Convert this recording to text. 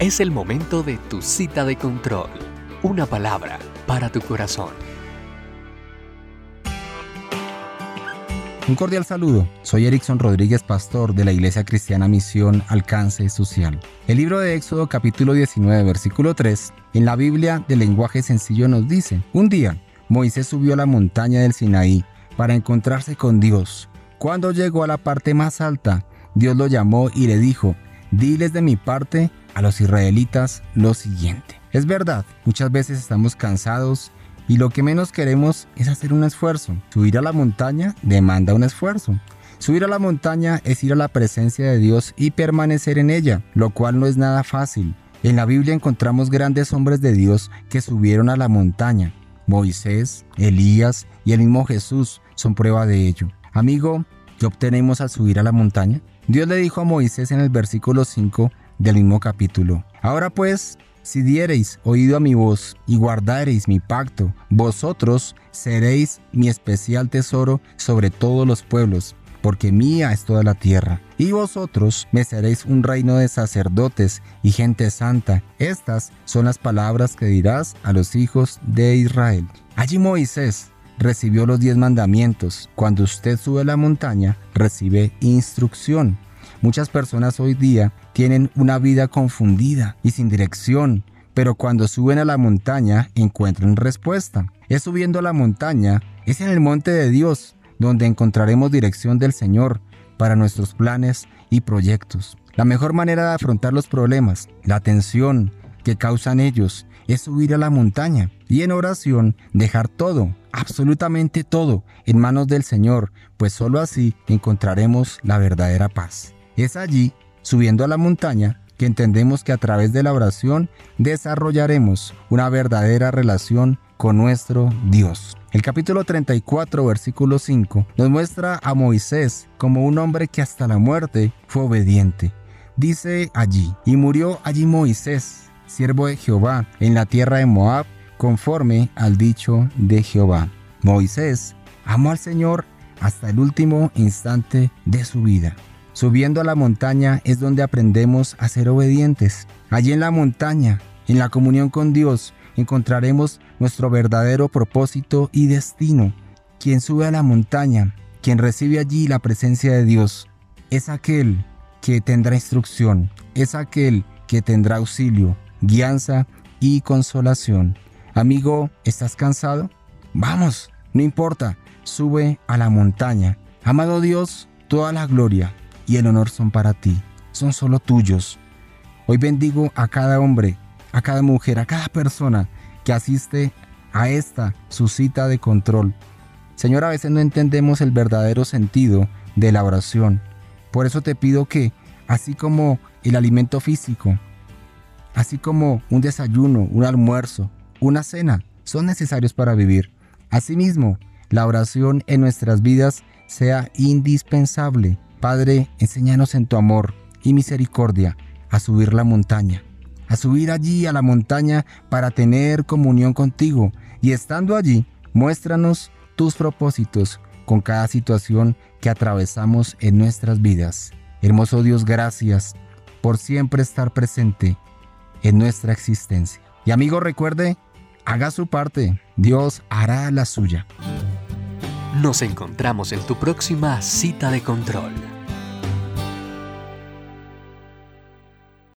Es el momento de tu cita de control. Una palabra para tu corazón. Un cordial saludo. Soy Erickson Rodríguez, pastor de la Iglesia Cristiana Misión Alcance Social. El libro de Éxodo capítulo 19, versículo 3, en la Biblia de lenguaje sencillo nos dice, un día Moisés subió a la montaña del Sinaí para encontrarse con Dios. Cuando llegó a la parte más alta, Dios lo llamó y le dijo, diles de mi parte a los israelitas lo siguiente. Es verdad, muchas veces estamos cansados y lo que menos queremos es hacer un esfuerzo. Subir a la montaña demanda un esfuerzo. Subir a la montaña es ir a la presencia de Dios y permanecer en ella, lo cual no es nada fácil. En la Biblia encontramos grandes hombres de Dios que subieron a la montaña. Moisés, Elías y el mismo Jesús son prueba de ello. Amigo, ¿qué obtenemos al subir a la montaña? Dios le dijo a Moisés en el versículo 5 del mismo capítulo. Ahora pues, si diereis oído a mi voz y guardareis mi pacto, vosotros seréis mi especial tesoro sobre todos los pueblos, porque mía es toda la tierra. Y vosotros me seréis un reino de sacerdotes y gente santa. Estas son las palabras que dirás a los hijos de Israel. Allí Moisés recibió los diez mandamientos. Cuando usted sube a la montaña, recibe instrucción. Muchas personas hoy día tienen una vida confundida y sin dirección, pero cuando suben a la montaña encuentran respuesta. Es subiendo a la montaña, es en el monte de Dios, donde encontraremos dirección del Señor para nuestros planes y proyectos. La mejor manera de afrontar los problemas, la tensión que causan ellos, es subir a la montaña y en oración dejar todo, absolutamente todo, en manos del Señor, pues sólo así encontraremos la verdadera paz. Es allí, subiendo a la montaña, que entendemos que a través de la oración desarrollaremos una verdadera relación con nuestro Dios. El capítulo 34, versículo 5, nos muestra a Moisés como un hombre que hasta la muerte fue obediente. Dice allí, y murió allí Moisés, siervo de Jehová, en la tierra de Moab, conforme al dicho de Jehová. Moisés amó al Señor hasta el último instante de su vida. Subiendo a la montaña es donde aprendemos a ser obedientes. Allí en la montaña, en la comunión con Dios, encontraremos nuestro verdadero propósito y destino. Quien sube a la montaña, quien recibe allí la presencia de Dios, es aquel que tendrá instrucción, es aquel que tendrá auxilio, guianza y consolación. Amigo, ¿estás cansado? Vamos, no importa, sube a la montaña. Amado Dios, toda la gloria, y el honor son para ti, son solo tuyos. Hoy bendigo a cada hombre, a cada mujer, a cada persona que asiste a esta su cita de control. Señor, a veces no entendemos el verdadero sentido de la oración. Por eso te pido que, así como el alimento físico, así como un desayuno, un almuerzo, una cena, son necesarios para vivir. Asimismo, la oración en nuestras vidas sea indispensable Padre, enséñanos en tu amor y misericordia a subir la montaña, a subir allí a la montaña para tener comunión contigo y estando allí, muéstranos tus propósitos con cada situación que atravesamos en nuestras vidas. Hermoso Dios, gracias por siempre estar presente en nuestra existencia. Y amigo, recuerde, haga su parte, Dios hará la suya. Nos encontramos en tu próxima cita de control.